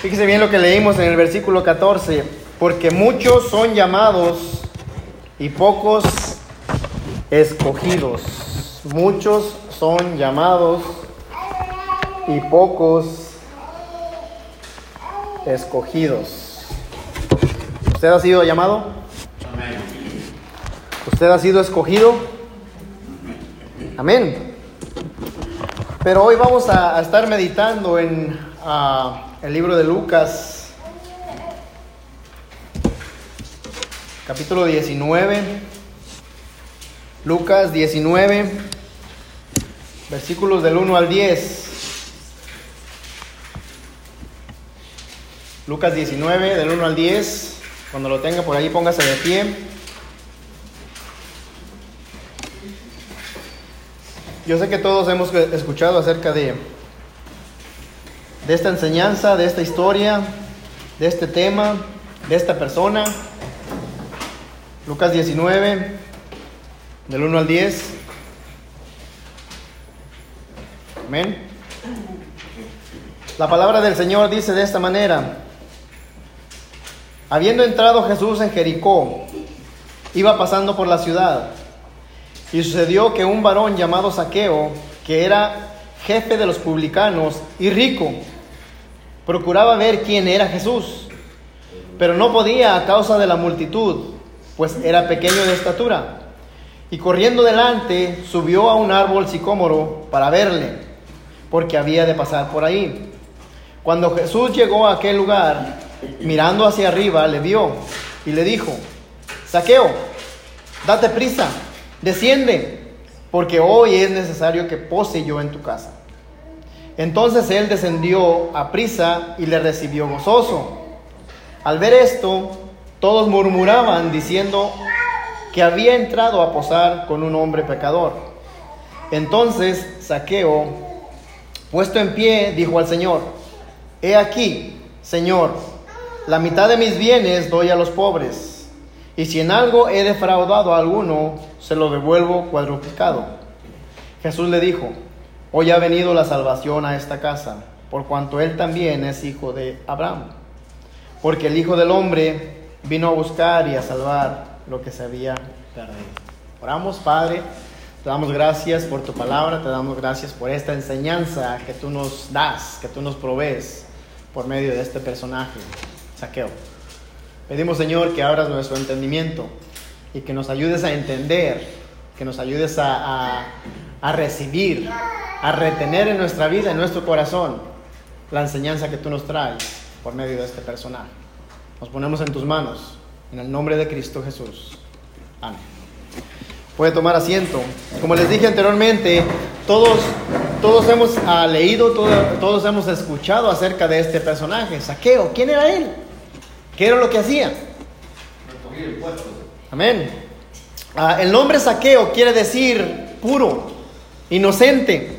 Fíjese bien lo que leímos en el versículo 14, porque muchos son llamados y pocos escogidos. Muchos son llamados y pocos escogidos. ¿Usted ha sido llamado? ¿Usted ha sido escogido? Amén. Pero hoy vamos a, a estar meditando en ah, el libro de Lucas, capítulo 19. Lucas 19, versículos del 1 al 10. Lucas 19, del 1 al 10. Cuando lo tenga por ahí, póngase de pie. Yo sé que todos hemos escuchado acerca de, de esta enseñanza, de esta historia, de este tema, de esta persona. Lucas 19, del 1 al 10. Amén. La palabra del Señor dice de esta manera, habiendo entrado Jesús en Jericó, iba pasando por la ciudad, y sucedió que un varón llamado Saqueo, que era jefe de los publicanos y rico, procuraba ver quién era Jesús, pero no podía a causa de la multitud, pues era pequeño de estatura. Y corriendo delante, subió a un árbol sicómoro para verle, porque había de pasar por ahí. Cuando Jesús llegó a aquel lugar, mirando hacia arriba, le vio y le dijo, Saqueo, date prisa, desciende, porque hoy es necesario que pose yo en tu casa. Entonces él descendió a prisa y le recibió gozoso. Al ver esto, todos murmuraban diciendo, que había entrado a posar con un hombre pecador. Entonces Saqueo, puesto en pie, dijo al Señor, He aquí, Señor, la mitad de mis bienes doy a los pobres, y si en algo he defraudado a alguno, se lo devuelvo cuadruplicado. Jesús le dijo, Hoy ha venido la salvación a esta casa, por cuanto él también es hijo de Abraham, porque el Hijo del Hombre vino a buscar y a salvar lo que se había perdido. Oramos, Padre, te damos gracias por tu palabra, te damos gracias por esta enseñanza que tú nos das, que tú nos provees por medio de este personaje, Saqueo. Pedimos, Señor, que abras nuestro entendimiento y que nos ayudes a entender, que nos ayudes a, a, a recibir, a retener en nuestra vida, en nuestro corazón, la enseñanza que tú nos traes por medio de este personaje. Nos ponemos en tus manos, en el nombre de Cristo Jesús. Amén. Puede tomar asiento. Como les dije anteriormente, todos, todos hemos uh, leído, todo, todos hemos escuchado acerca de este personaje, Saqueo. ¿Quién era él? ¿Qué era lo que hacía? Amén. Uh, el nombre Saqueo quiere decir puro, inocente.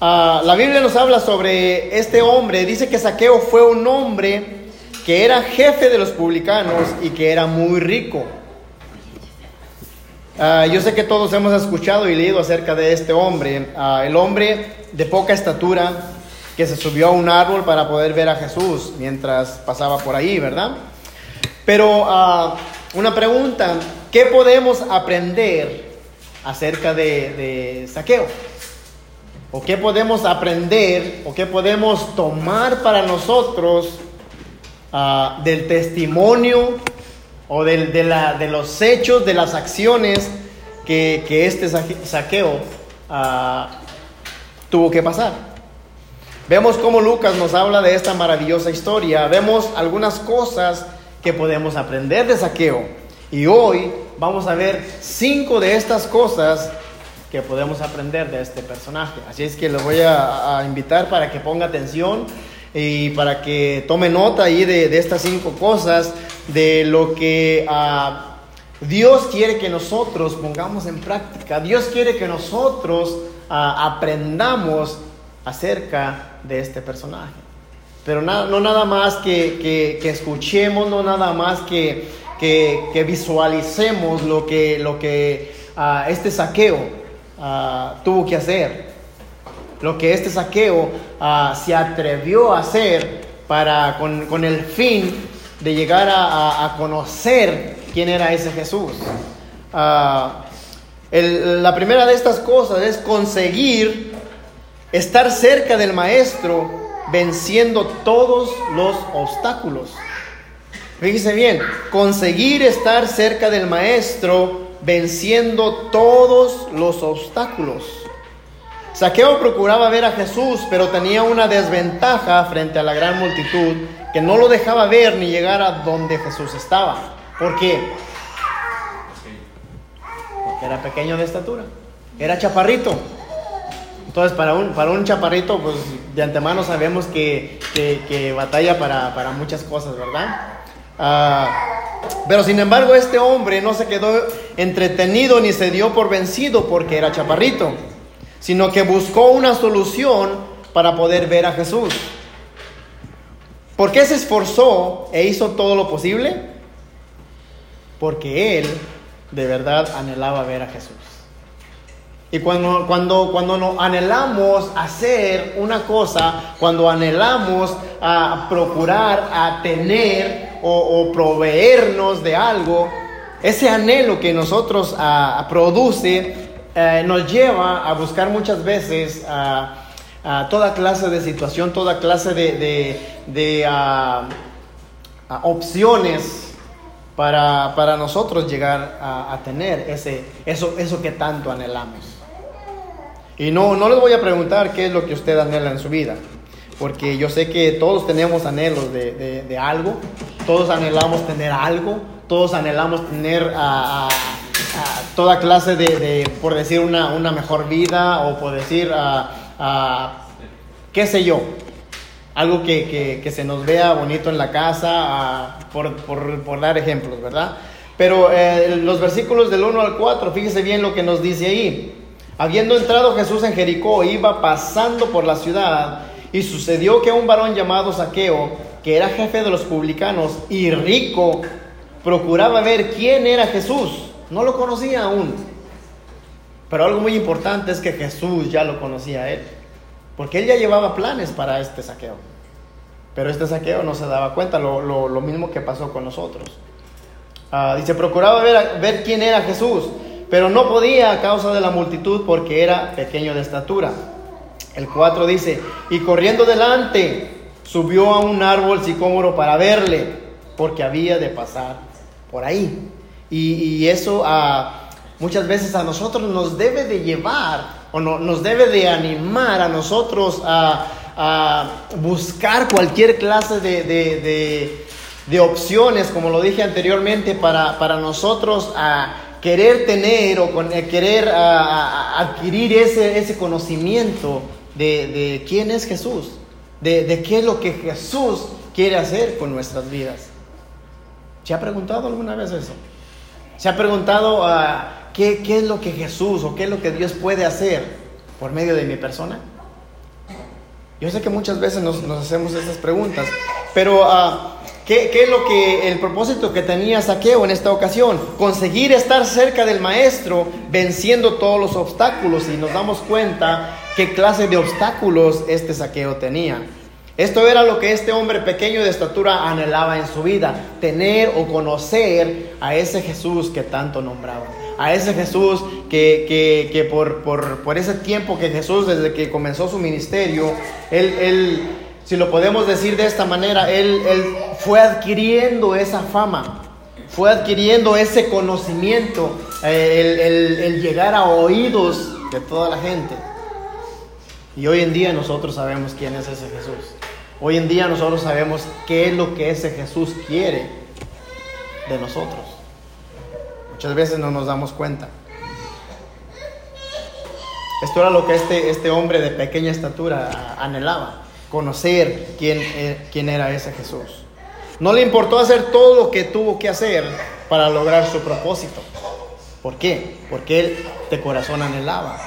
Uh, la Biblia nos habla sobre este hombre. Dice que Saqueo fue un hombre que era jefe de los publicanos y que era muy rico. Uh, yo sé que todos hemos escuchado y leído acerca de este hombre, el hombre de poca estatura que se subió a un árbol para poder ver a Jesús mientras pasaba por ahí, ¿verdad? Pero uh, una pregunta, ¿qué podemos aprender acerca de, Saqueo? ¿O qué podemos aprender o qué podemos tomar para nosotros del testimonio o de, los hechos, de las acciones que, este saqueo uh, tuvo que pasar. Vemos cómo Lucas nos habla de esta maravillosa historia, vemos algunas cosas que podemos aprender de saqueo. Y hoy vamos a ver cinco de estas cosas que podemos aprender de este personaje. Así es que lo voy a, invitar para que ponga atención y para que tome nota ahí de, estas cinco cosas, de lo que uh, Dios quiere que nosotros pongamos en práctica. Dios quiere que nosotros uh, aprendamos acerca de este personaje. Pero no nada más que, que, escuchemos, no nada más que, que visualicemos lo que, lo que uh, este saqueo tuvo que hacer lo que este saqueo uh, se atrevió a hacer para, con, el fin de llegar a, conocer quién era ese Jesús. Ah, la primera de estas cosas es conseguir estar cerca del Maestro venciendo todos los obstáculos. Fíjese bien, conseguir estar cerca del Maestro venciendo todos los obstáculos. Saqueo procuraba ver a Jesús, pero tenía una desventaja frente a la gran multitud que no lo dejaba ver ni llegar a donde Jesús estaba. ¿Por qué? Porque era pequeño de estatura, era chaparrito. Entonces, para un, para un chaparrito, pues de antemano sabemos que, batalla para, muchas cosas, ¿verdad? Ah, pero sin embargo, este hombre no se quedó entretenido ni se dio por vencido porque era chaparrito sino que buscó una solución para poder ver a Jesús. ¿Por qué se esforzó e hizo todo lo posible? Porque él de verdad anhelaba ver a Jesús. Y cuando, cuando, cuando nos anhelamos hacer una cosa, cuando anhelamos a procurar, a tener o, proveernos de algo, ese anhelo que nosotros a, produce eh, nos lleva a buscar muchas veces a, toda clase de situación, toda clase de, opciones para, nosotros llegar a, tener ese, eso, eso que tanto anhelamos. Y no, no les voy a preguntar qué es lo que usted anhela en su vida, porque yo sé que todos tenemos anhelos de, algo, todos anhelamos tener algo, todos anhelamos tener a toda clase de, por decir, una, mejor vida o por decir, qué sé yo, algo que, se nos vea bonito en la casa, por, dar ejemplos, ¿verdad? Pero eh, los versículos del 1 al 4, fíjese bien lo que nos dice ahí. Habiendo entrado Jesús en Jericó, iba pasando por la ciudad y sucedió que un varón llamado Saqueo, que era jefe de los publicanos y rico, procuraba ver quién era Jesús no lo conocía aún. Pero algo muy importante es que Jesús ya lo conocía a él. Porque él ya llevaba planes para este saqueo. Pero este saqueo no se daba cuenta, lo, mismo que pasó con nosotros. Ah, dice, procuraba ver, ver quién era Jesús, pero no podía a causa de la multitud porque era pequeño de estatura. El 4 dice, y corriendo delante, subió a un árbol sicómoro para verle, porque había de pasar por ahí. Y, eso muchas veces a nosotros nos debe de llevar o no, nos debe de animar a nosotros a, buscar cualquier clase de, opciones, como lo dije anteriormente, para, nosotros a querer tener o con, eh, querer adquirir ese, ese conocimiento de, quién es Jesús, de, de qué es lo que Jesús quiere hacer con nuestras vidas. ¿Se ha preguntado alguna vez eso? ¿Se ha preguntado uh, ¿qué, es lo que Jesús o qué es lo que Dios puede hacer por medio de mi persona? Yo sé que muchas veces nos, hacemos esas preguntas, pero uh, ¿qué, ¿qué, es lo que el propósito que tenía Saqueo en esta ocasión? Conseguir estar cerca del Maestro, venciendo todos los obstáculos, y nos damos cuenta qué clase de obstáculos este Saqueo tenía. Esto era lo que este hombre pequeño de estatura anhelaba en su vida, tener o conocer a ese Jesús que tanto nombraba, a ese Jesús que, por, ese tiempo que Jesús, desde que comenzó su ministerio, él, si lo podemos decir de esta manera, él, fue adquiriendo esa fama, fue adquiriendo ese conocimiento, eh, el llegar a oídos de toda la gente. Y hoy en día nosotros sabemos quién es ese Jesús. Hoy en día nosotros sabemos qué es lo que ese Jesús quiere de nosotros. Muchas veces no nos damos cuenta. Esto era lo que este, este hombre de pequeña estatura anhelaba, conocer quién, eh, quién era ese Jesús. No le importó hacer todo lo que tuvo que hacer para lograr su propósito. ¿Por qué? Porque él de corazón anhelaba,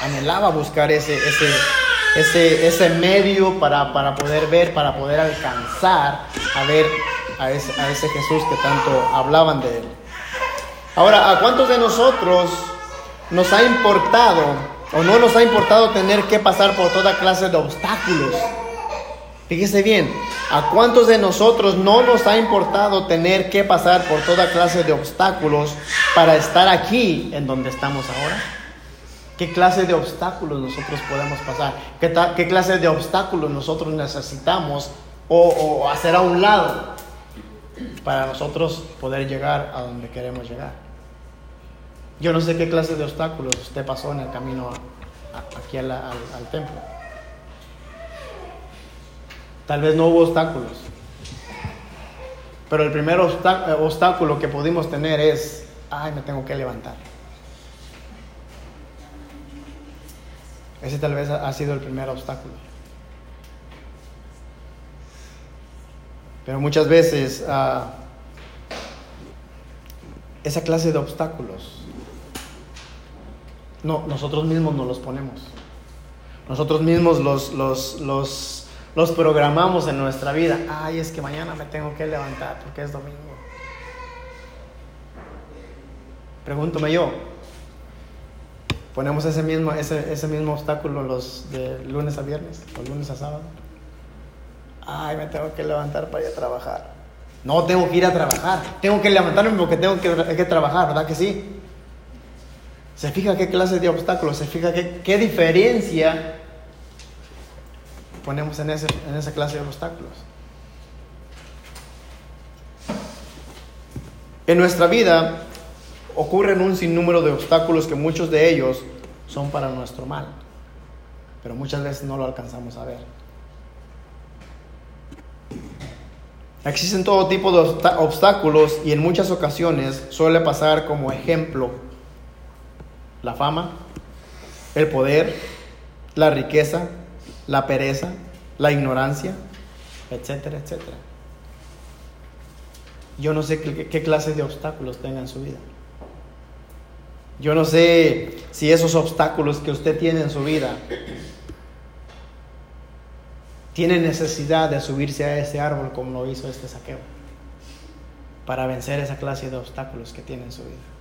anhelaba buscar ese, ese, ese, ese medio para, poder ver, para poder alcanzar a ver a ese, a ese Jesús que tanto hablaban de él. Ahora, ¿a cuántos de nosotros nos ha importado o no nos ha importado tener que pasar por toda clase de obstáculos Fíjese bien, ¿a cuántos de nosotros no nos ha importado tener que pasar por toda clase de obstáculos para estar aquí en donde estamos ahora? ¿Qué clase de obstáculos nosotros podemos pasar? ¿Qué, qué clase de obstáculos nosotros necesitamos o, o hacer a un lado para nosotros poder llegar a donde queremos llegar? Yo no sé qué clase de obstáculos usted pasó en el camino aquí al, templo. Tal vez no hubo obstáculos. Pero el primer obstáculo que pudimos tener es, ay, me tengo que levantar. Ese tal vez ha sido el primer obstáculo. Pero muchas veces ah, esa clase de obstáculos, no, nosotros mismos nos los ponemos. Nosotros mismos los, los, los programamos en nuestra vida. Ay, es que mañana me tengo que levantar porque es domingo. Pregúntame yo. Ponemos ese mismo, ese, ese mismo obstáculo los de lunes a viernes o lunes a sábado. Ay, me tengo que levantar para ir a trabajar. No tengo que ir a trabajar. Tengo que levantarme porque tengo que, que trabajar, ¿verdad que sí? Se fija qué clase de obstáculos, se fija qué, qué diferencia ponemos en, ese, en esa clase de obstáculos. En nuestra vida ocurren un sinnúmero de obstáculos que muchos de ellos son para nuestro mal, pero muchas veces no lo alcanzamos a ver. Existen todo tipo de obstáculos y en muchas ocasiones suele pasar como ejemplo la fama, el poder, la riqueza, la pereza, la ignorancia, etcétera, etcétera. Yo no sé qué, clase de obstáculos tenga en su vida. Yo no sé si esos obstáculos que usted tiene en su vida tiene necesidad de subirse a ese árbol como lo hizo este saqueo para vencer esa clase de obstáculos que tiene en su vida.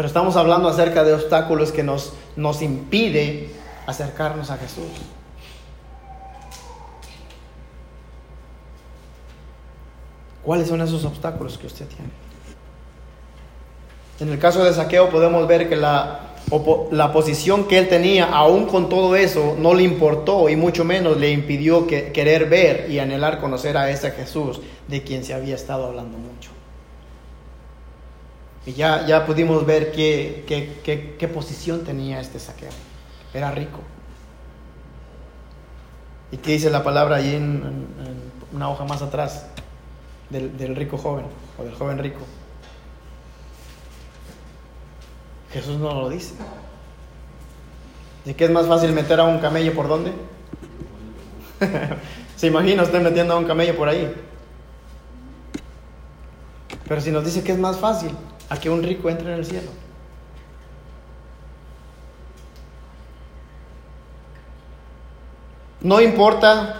Pero estamos hablando acerca de obstáculos que nos, nos impide acercarnos a Jesús. ¿Cuáles son esos obstáculos que usted tiene? En el caso de Saqueo podemos ver que la, la posición que él tenía, aún con todo eso, no le importó y mucho menos le impidió que, querer ver y anhelar conocer a ese Jesús de quien se había estado hablando mucho. Y ya, ya pudimos ver qué, qué, qué posición tenía este Saqueo era rico. ¿Y qué dice la palabra ahí en, una hoja más atrás del, rico joven o del joven rico? Jesús no lo dice. ¿Y qué es más fácil meter a un camello por dónde? ¿Se imagina usted metiendo a un camello por ahí? Pero si nos dice que es más fácil a que un rico entre en el cielo. No importa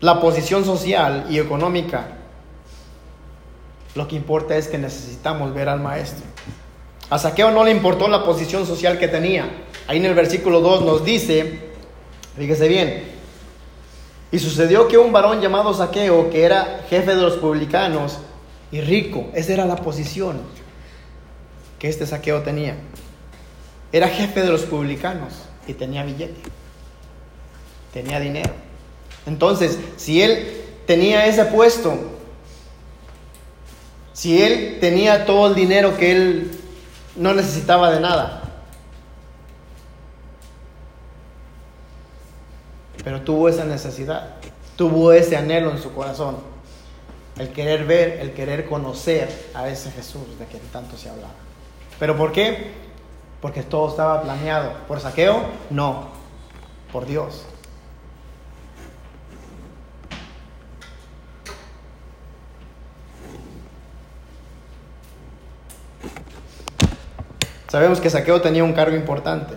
la posición social y económica. Lo que importa es que necesitamos ver al maestro. A Saqueo no le importó la posición social que tenía. Ahí en el versículo 2 nos dice, fíjese bien, y sucedió que un varón llamado Saqueo, que era jefe de los publicanos y rico, esa era la posición que este Saqueo tenía. Era jefe de los publicanos y tenía billete tenía dinero. Entonces, si él tenía ese puesto, si él tenía todo el dinero que él no necesitaba de nada, pero tuvo esa necesidad, tuvo ese anhelo en su corazón, el querer ver, el querer conocer a ese Jesús de quien tanto se hablaba. ¿Pero por qué? Porque todo estaba planeado. ¿Por saqueo? No, por Dios. Sabemos que Saqueo tenía un cargo importante.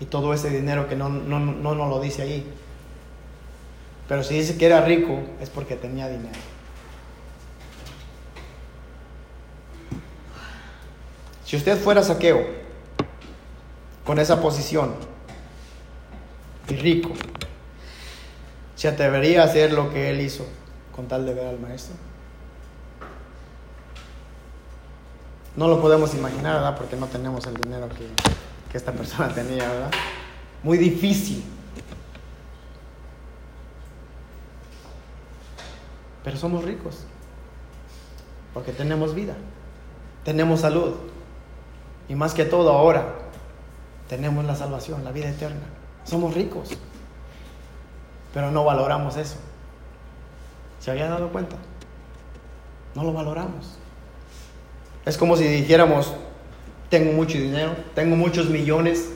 Y todo ese dinero que no, no, no nos lo dice ahí. Pero si dice que era rico es porque tenía dinero. Si usted fuera saqueo con esa posición y rico, se atrevería a hacer lo que él hizo con tal de ver al maestro? No lo podemos imaginar, ¿verdad? Porque no tenemos el dinero que, que esta persona tenía, ¿verdad? Muy difícil. Pero somos ricos. Porque tenemos vida. Tenemos salud. Y más que todo ahora, tenemos la salvación, la vida eterna. Somos ricos. Pero no valoramos eso. ¿Se había dado cuenta? No lo valoramos. Es como si dijéramos, tengo mucho dinero, tengo muchos millones,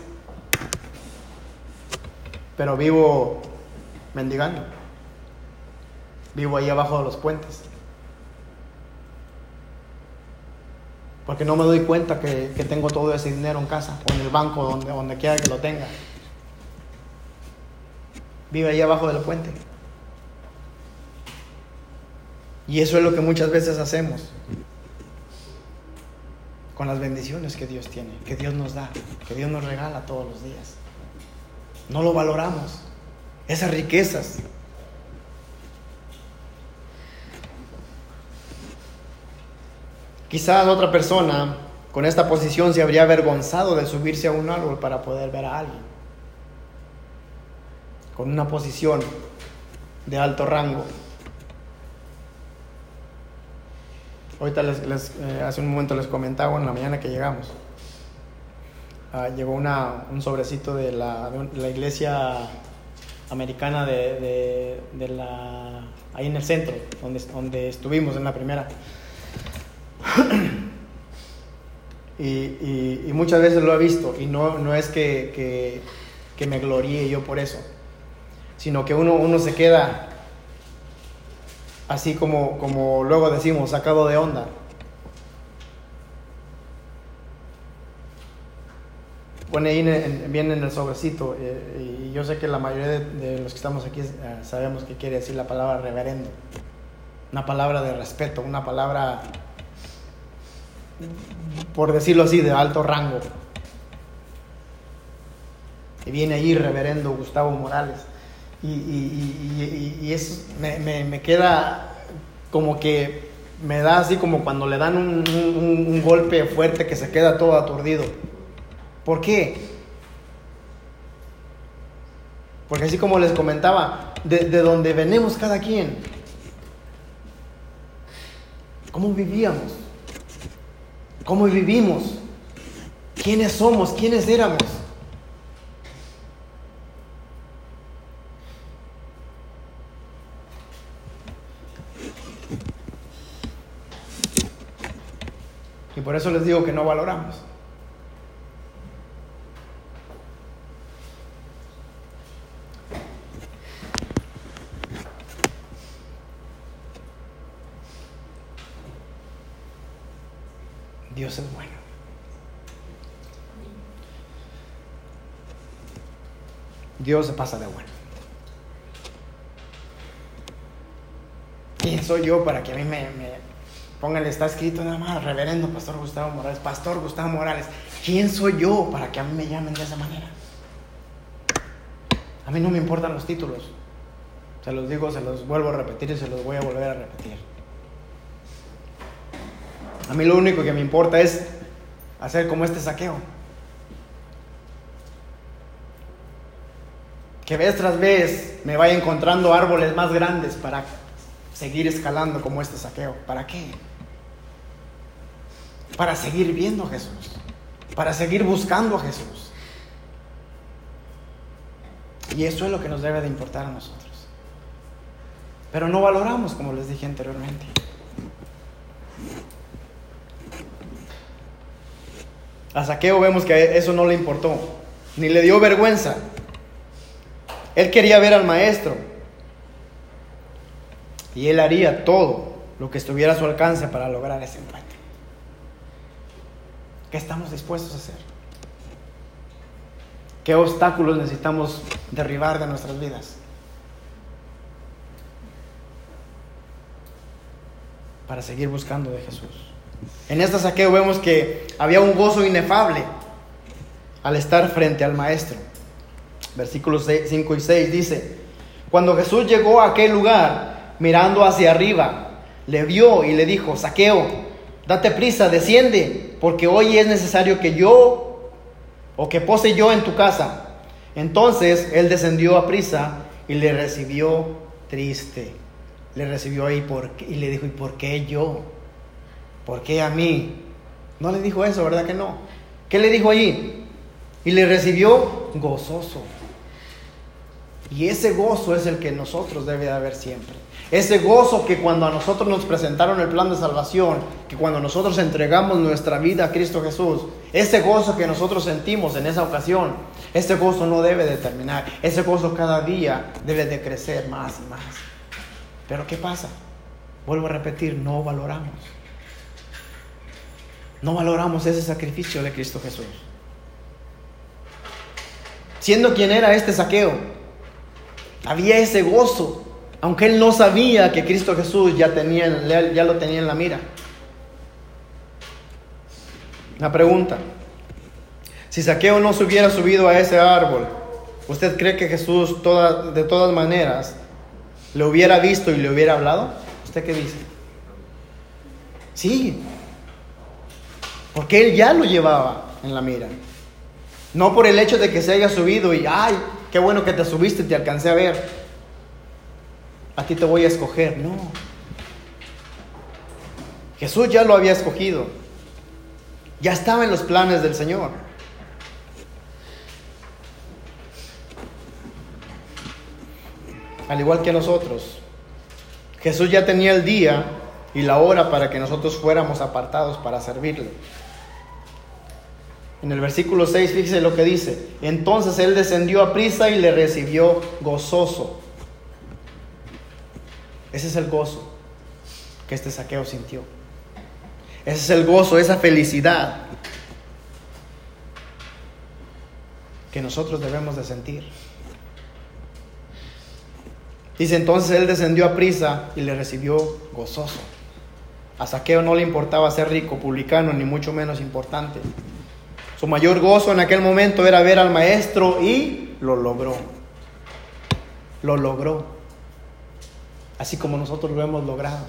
pero vivo mendigando. Vivo ahí abajo de los puentes. Porque no me doy cuenta que, tengo todo ese dinero en casa o en el banco, donde, donde quiera que lo tenga. Vive ahí abajo del puente. Y eso es lo que muchas veces hacemos con las bendiciones que Dios tiene, que Dios nos da, que Dios nos regala todos los días. No lo valoramos. Esas riquezas. Quizás otra persona con esta posición se habría avergonzado de subirse a un árbol para poder ver a alguien. Con una posición de alto rango. Ahorita les, eh, hace un momento les comentaba en la mañana que llegamos. Ah, llegó una, un sobrecito de la, la iglesia americana de, de, la, ahí en el centro, donde, donde estuvimos en la primera. Y, muchas veces lo he visto, y no, no es que, que, que me gloríe yo por eso, sino que uno, uno se queda así como, como luego decimos, sacado de onda. Pone ahí en, bien en el sobrecito, eh, y yo sé que la mayoría de, los que estamos aquí eh, sabemos qué quiere decir la palabra reverendo. Una palabra de respeto, una palabra, por decirlo así, de alto rango. Y viene ahí reverendo Gustavo Morales. Y, y, eso me, queda como que me da así como cuando le dan un, golpe fuerte que se queda todo aturdido. ¿Por qué? Porque así como les comentaba, de, de donde venimos cada quien, ¿cómo vivíamos? ¿Cómo vivimos? ¿Quiénes somos? ¿Quiénes éramos? por eso les digo que no valoramos. Dios es bueno. Dios se pasa de bueno. ¿Quién soy yo para que a mí me, Póngale, está escrito nada más, reverendo Pastor Gustavo Morales, Pastor Gustavo Morales. ¿Quién soy yo para que a mí me llamen de esa manera? A mí no me importan los títulos. Se los digo, se los vuelvo a repetir y se los voy a volver a repetir. A mí lo único que me importa es hacer como este saqueo. Que vez tras vez me vaya encontrando árboles más grandes para seguir escalando como este saqueo. ¿Para qué? para seguir viendo a Jesús, para seguir buscando a Jesús. Y eso es lo que nos debe de importar a nosotros. Pero no valoramos, como les dije anteriormente. A Saqueo vemos que eso no le importó, ni le dio vergüenza. Él quería ver al maestro. Y él haría todo lo que estuviera a su alcance para lograr ese encuentro. ¿Qué estamos dispuestos a hacer? ¿Qué obstáculos necesitamos derribar de nuestras vidas? Para seguir buscando de Jesús. En este saqueo vemos que había un gozo inefable al estar frente al Maestro. Versículos 5 y 6 dice, Cuando Jesús llegó a aquel lugar, mirando hacia arriba, le vio y le dijo, Saqueo, date prisa, desciende, porque hoy es necesario que yo o que pose yo en tu casa. Entonces él descendió a prisa y le recibió triste. Le recibió ahí y le dijo, ¿y por qué yo? ¿Por qué a mí? No le dijo eso, ¿verdad que no? ¿Qué le dijo allí? Y le recibió gozoso. Y ese gozo es el que nosotros debe de haber siempre. Ese gozo que cuando a nosotros nos presentaron el plan de salvación, que cuando nosotros entregamos nuestra vida a Cristo Jesús, ese gozo que nosotros sentimos en esa ocasión, ese gozo no debe de terminar. Ese gozo cada día debe de crecer más y más. Pero ¿qué pasa? Vuelvo a repetir, no valoramos. No valoramos ese sacrificio de Cristo Jesús. Siendo quien era este saqueo, había ese gozo, aunque él no sabía que Cristo Jesús ya, tenía, ya lo tenía en la mira. Una pregunta, si Saqueo no se hubiera subido a ese árbol, ¿usted cree que Jesús de todas maneras le hubiera visto y le hubiera hablado? ¿Usted qué dice? Sí, porque él ya lo llevaba en la mira. No por el hecho de que se haya subido y, ay, qué bueno que te subiste te alcancé a ver. A ti te voy a escoger. No. Jesús ya lo había escogido. Ya estaba en los planes del Señor. Al igual que nosotros. Jesús ya tenía el día y la hora para que nosotros fuéramos apartados para servirle. En el versículo 6, fíjese lo que dice. Entonces él descendió a prisa y le recibió gozoso. Ese es el gozo que este saqueo sintió. Ese es el gozo, esa felicidad que nosotros debemos de sentir. Dice entonces él descendió a prisa y le recibió gozoso. A Saqueo no le importaba ser rico, publicano, ni mucho menos importante. Su mayor gozo en aquel momento era ver al maestro y lo logró. Lo logró. Así como nosotros lo hemos logrado.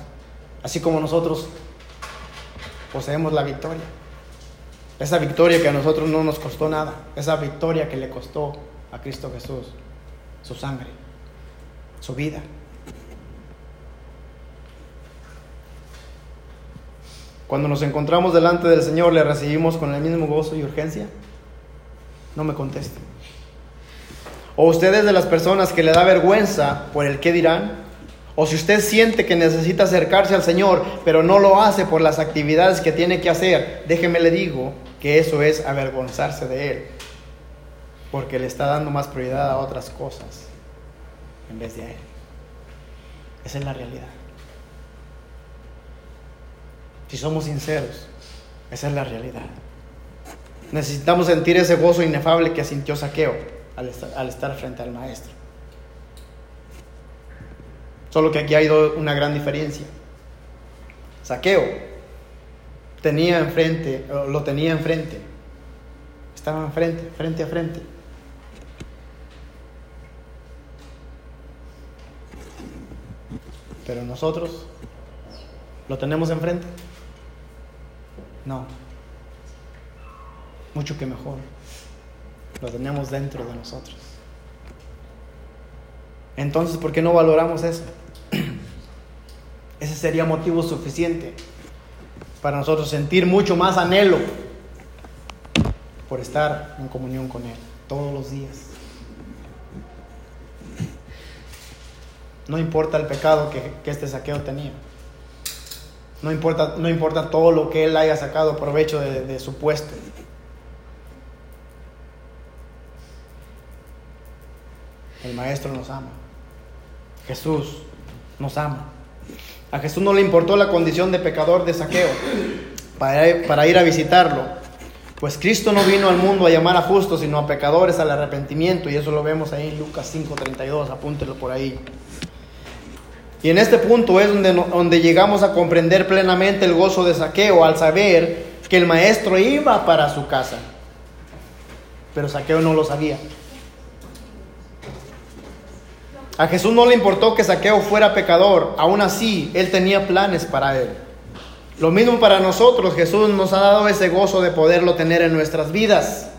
Así como nosotros poseemos la victoria. Esa victoria que a nosotros no nos costó nada. Esa victoria que le costó a Cristo Jesús su sangre, su vida. Cuando nos encontramos delante del Señor, ¿le recibimos con el mismo gozo y urgencia? No me conteste. ¿O usted es de las personas que le da vergüenza por el qué dirán? ¿O si usted siente que necesita acercarse al Señor, pero no lo hace por las actividades que tiene que hacer, déjeme le digo que eso es avergonzarse de Él, porque le está dando más prioridad a otras cosas en vez de a Él. Esa es la realidad. Si somos sinceros, esa es la realidad. Necesitamos sentir ese gozo inefable que sintió Saqueo al estar, frente al maestro. Solo que aquí hay una gran diferencia. Saqueo tenía enfrente, lo tenía enfrente. Estaba enfrente, frente a frente. Pero nosotros lo tenemos enfrente. No. Mucho que mejor. Lo tenemos dentro de nosotros. Entonces, ¿por qué no valoramos eso? Ese sería motivo suficiente para nosotros sentir mucho más anhelo por estar en comunión con Él todos los días. No importa el pecado que, que este saqueo tenía. No importa, no importa todo lo que él haya sacado provecho de, su puesto. El Maestro nos ama. Jesús nos ama. A Jesús no le importó la condición de pecador de saqueo para, para, ir a visitarlo. Pues Cristo no vino al mundo a llamar a justos, sino a pecadores al arrepentimiento. Y eso lo vemos ahí en Lucas 5:32. Apúntelo por ahí. Y en este punto es donde, donde llegamos a comprender plenamente el gozo de saqueo al saber que el maestro iba para su casa. Pero saqueo no lo sabía. A Jesús no le importó que Saqueo fuera pecador, aún así él tenía planes para él. Lo mismo para nosotros, Jesús nos ha dado ese gozo de poderlo tener en nuestras vidas.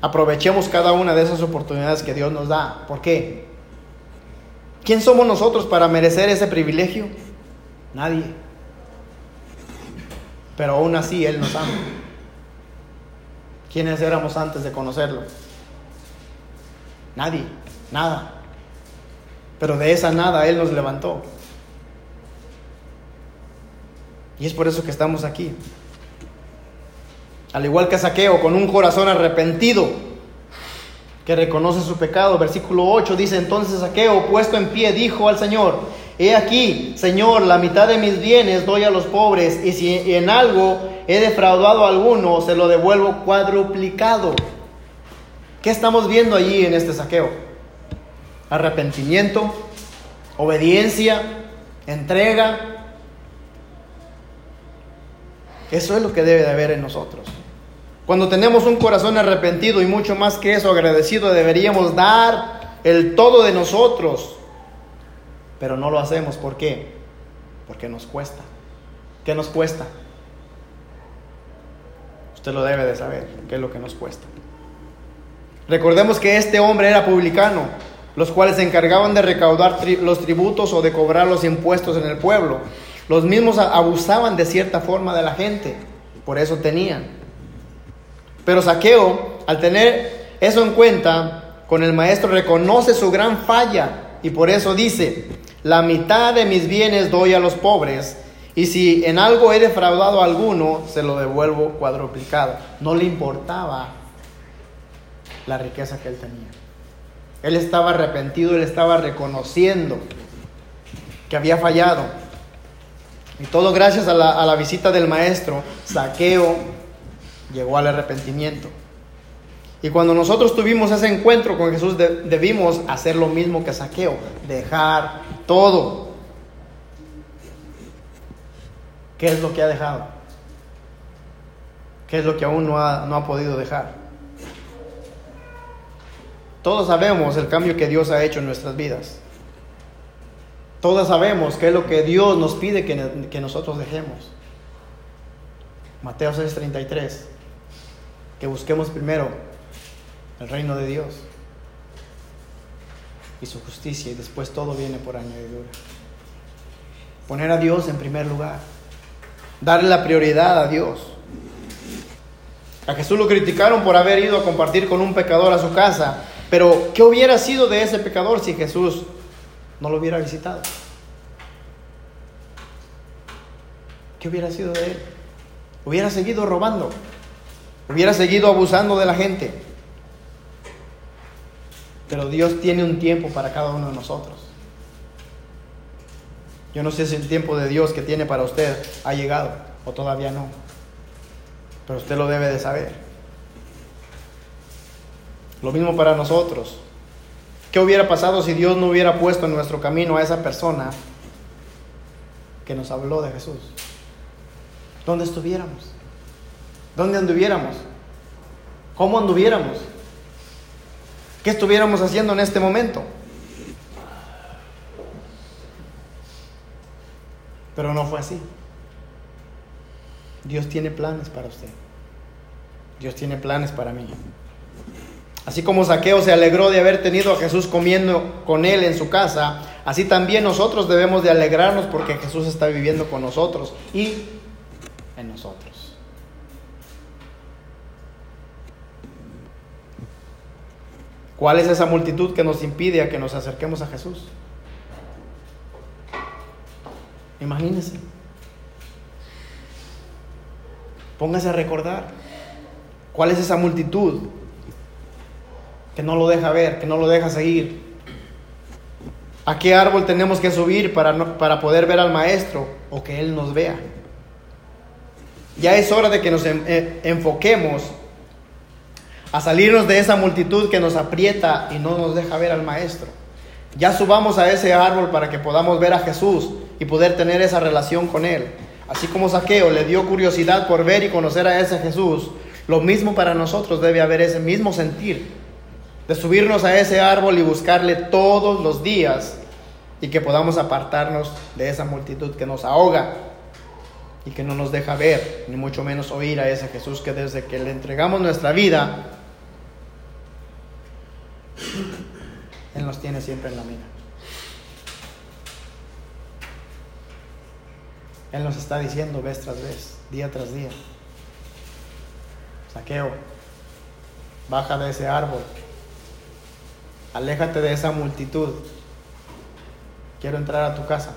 Aprovechemos cada una de esas oportunidades que Dios nos da. ¿Por qué? ¿Quién somos nosotros para merecer ese privilegio? Nadie. Pero aún así Él nos ama. ¿Quiénes éramos antes de conocerlo? Nadie, nada. Pero de esa nada Él nos levantó. Y es por eso que estamos aquí. Al igual que Saqueo, con un corazón arrepentido, que reconoce su pecado. Versículo 8 dice, entonces Saqueo, puesto en pie, dijo al Señor, he aquí, Señor, la mitad de mis bienes doy a los pobres, y si en algo he defraudado a alguno, se lo devuelvo cuadruplicado. ¿Qué estamos viendo allí en este saqueo? Arrepentimiento, obediencia, entrega. Eso es lo que debe de haber en nosotros. Cuando tenemos un corazón arrepentido y mucho más que eso agradecido, deberíamos dar el todo de nosotros. Pero no lo hacemos. ¿Por qué? Porque nos cuesta. ¿Qué nos cuesta? Usted lo debe de saber, qué es lo que nos cuesta. Recordemos que este hombre era publicano, los cuales se encargaban de recaudar los tributos o de cobrar los impuestos en el pueblo. Los mismos abusaban de cierta forma de la gente, por eso tenían. Pero Saqueo, al tener eso en cuenta, con el maestro reconoce su gran falla y por eso dice, la mitad de mis bienes doy a los pobres y si en algo he defraudado a alguno, se lo devuelvo cuadruplicado. No le importaba la riqueza que él tenía. Él estaba arrepentido, él estaba reconociendo que había fallado. Y todo gracias a la, a la visita del maestro, Saqueo llegó al arrepentimiento. Y cuando nosotros tuvimos ese encuentro con Jesús, debimos hacer lo mismo que Saqueo, dejar todo. ¿Qué es lo que ha dejado? ¿Qué es lo que aún no ha, no ha podido dejar? Todos sabemos el cambio que Dios ha hecho en nuestras vidas. Todos sabemos qué es lo que Dios nos pide que, que nosotros dejemos. Mateo 6:33 que busquemos primero el reino de Dios y su justicia y después todo viene por añadidura. Poner a Dios en primer lugar, darle la prioridad a Dios. A Jesús lo criticaron por haber ido a compartir con un pecador a su casa, pero ¿qué hubiera sido de ese pecador si Jesús no lo hubiera visitado? ¿Qué hubiera sido de él? Hubiera seguido robando hubiera seguido abusando de la gente. Pero Dios tiene un tiempo para cada uno de nosotros. Yo no sé si el tiempo de Dios que tiene para usted ha llegado o todavía no. Pero usted lo debe de saber. Lo mismo para nosotros. ¿Qué hubiera pasado si Dios no hubiera puesto en nuestro camino a esa persona que nos habló de Jesús? ¿Dónde estuviéramos? ¿Dónde anduviéramos? ¿Cómo anduviéramos? ¿Qué estuviéramos haciendo en este momento? Pero no fue así. Dios tiene planes para usted. Dios tiene planes para mí. Así como Saqueo se alegró de haber tenido a Jesús comiendo con él en su casa, así también nosotros debemos de alegrarnos porque Jesús está viviendo con nosotros y en nosotros. ¿Cuál es esa multitud que nos impide a que nos acerquemos a Jesús? Imagínense. Póngase a recordar. ¿Cuál es esa multitud que no lo deja ver, que no lo deja seguir? ¿A qué árbol tenemos que subir para, para poder ver al maestro o que Él nos vea? Ya es hora de que nos eh, enfoquemos a salirnos de esa multitud que nos aprieta y no nos deja ver al Maestro. Ya subamos a ese árbol para que podamos ver a Jesús y poder tener esa relación con Él. Así como Saqueo le dio curiosidad por ver y conocer a ese Jesús, lo mismo para nosotros debe haber ese mismo sentir de subirnos a ese árbol y buscarle todos los días y que podamos apartarnos de esa multitud que nos ahoga y que no nos deja ver, ni mucho menos oír a ese Jesús que desde que le entregamos nuestra vida, Él nos tiene siempre en la mira. Él nos está diciendo vez tras vez, día tras día, saqueo, baja de ese árbol, aléjate de esa multitud, quiero entrar a tu casa.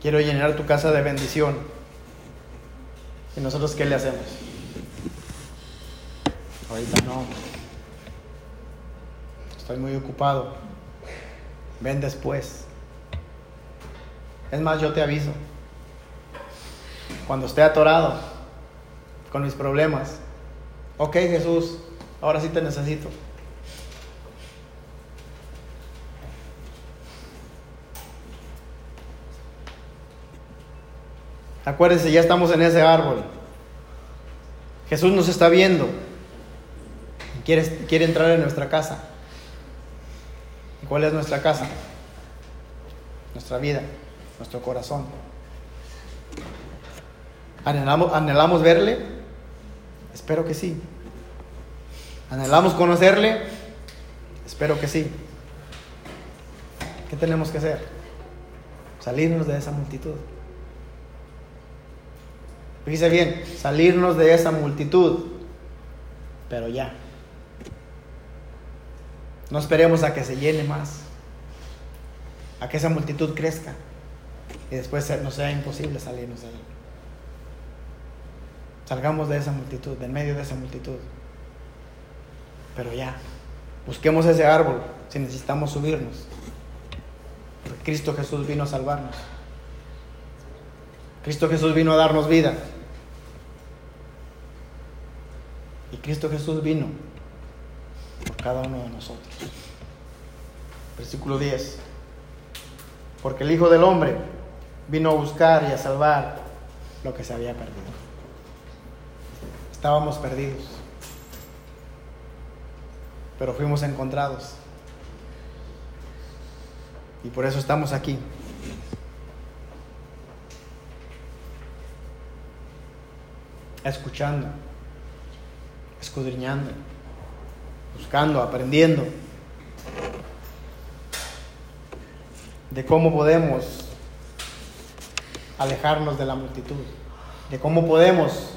Quiero llenar tu casa de bendición. ¿Y nosotros qué le hacemos? Ahorita no. Estoy muy ocupado. Ven después. Es más, yo te aviso. Cuando esté atorado con mis problemas. Ok, Jesús, ahora sí te necesito. Acuérdense, ya estamos en ese árbol. Jesús nos está viendo. Quiere, quiere entrar en nuestra casa. ¿Y cuál es nuestra casa? Nuestra vida, nuestro corazón. ¿Anhelamos, ¿Anhelamos verle? Espero que sí. ¿Anhelamos conocerle? Espero que sí. ¿Qué tenemos que hacer? Salirnos de esa multitud. Fíjese bien, salirnos de esa multitud, pero ya. No esperemos a que se llene más, a que esa multitud crezca y después no sea imposible salirnos de ahí. Salgamos de esa multitud, de en medio de esa multitud. Pero ya, busquemos ese árbol si necesitamos subirnos. Porque Cristo Jesús vino a salvarnos. Cristo Jesús vino a darnos vida. Y Cristo Jesús vino por cada uno de nosotros. Versículo 10. Porque el Hijo del Hombre vino a buscar y a salvar lo que se había perdido. Estábamos perdidos, pero fuimos encontrados. Y por eso estamos aquí. Escuchando escudriñando, buscando, aprendiendo de cómo podemos alejarnos de la multitud, de cómo podemos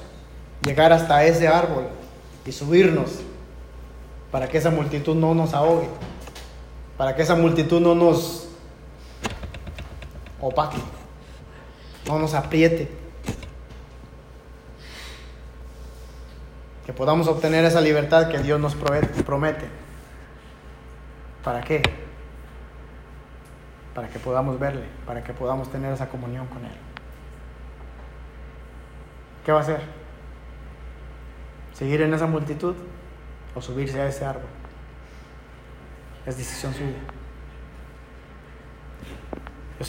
llegar hasta ese árbol y subirnos para que esa multitud no nos ahogue, para que esa multitud no nos opaque, no nos apriete. Que podamos obtener esa libertad que Dios nos promete. ¿Para qué? Para que podamos verle, para que podamos tener esa comunión con Él. ¿Qué va a hacer? ¿Seguir en esa multitud o subirse a ese árbol? Es decisión suya. Yo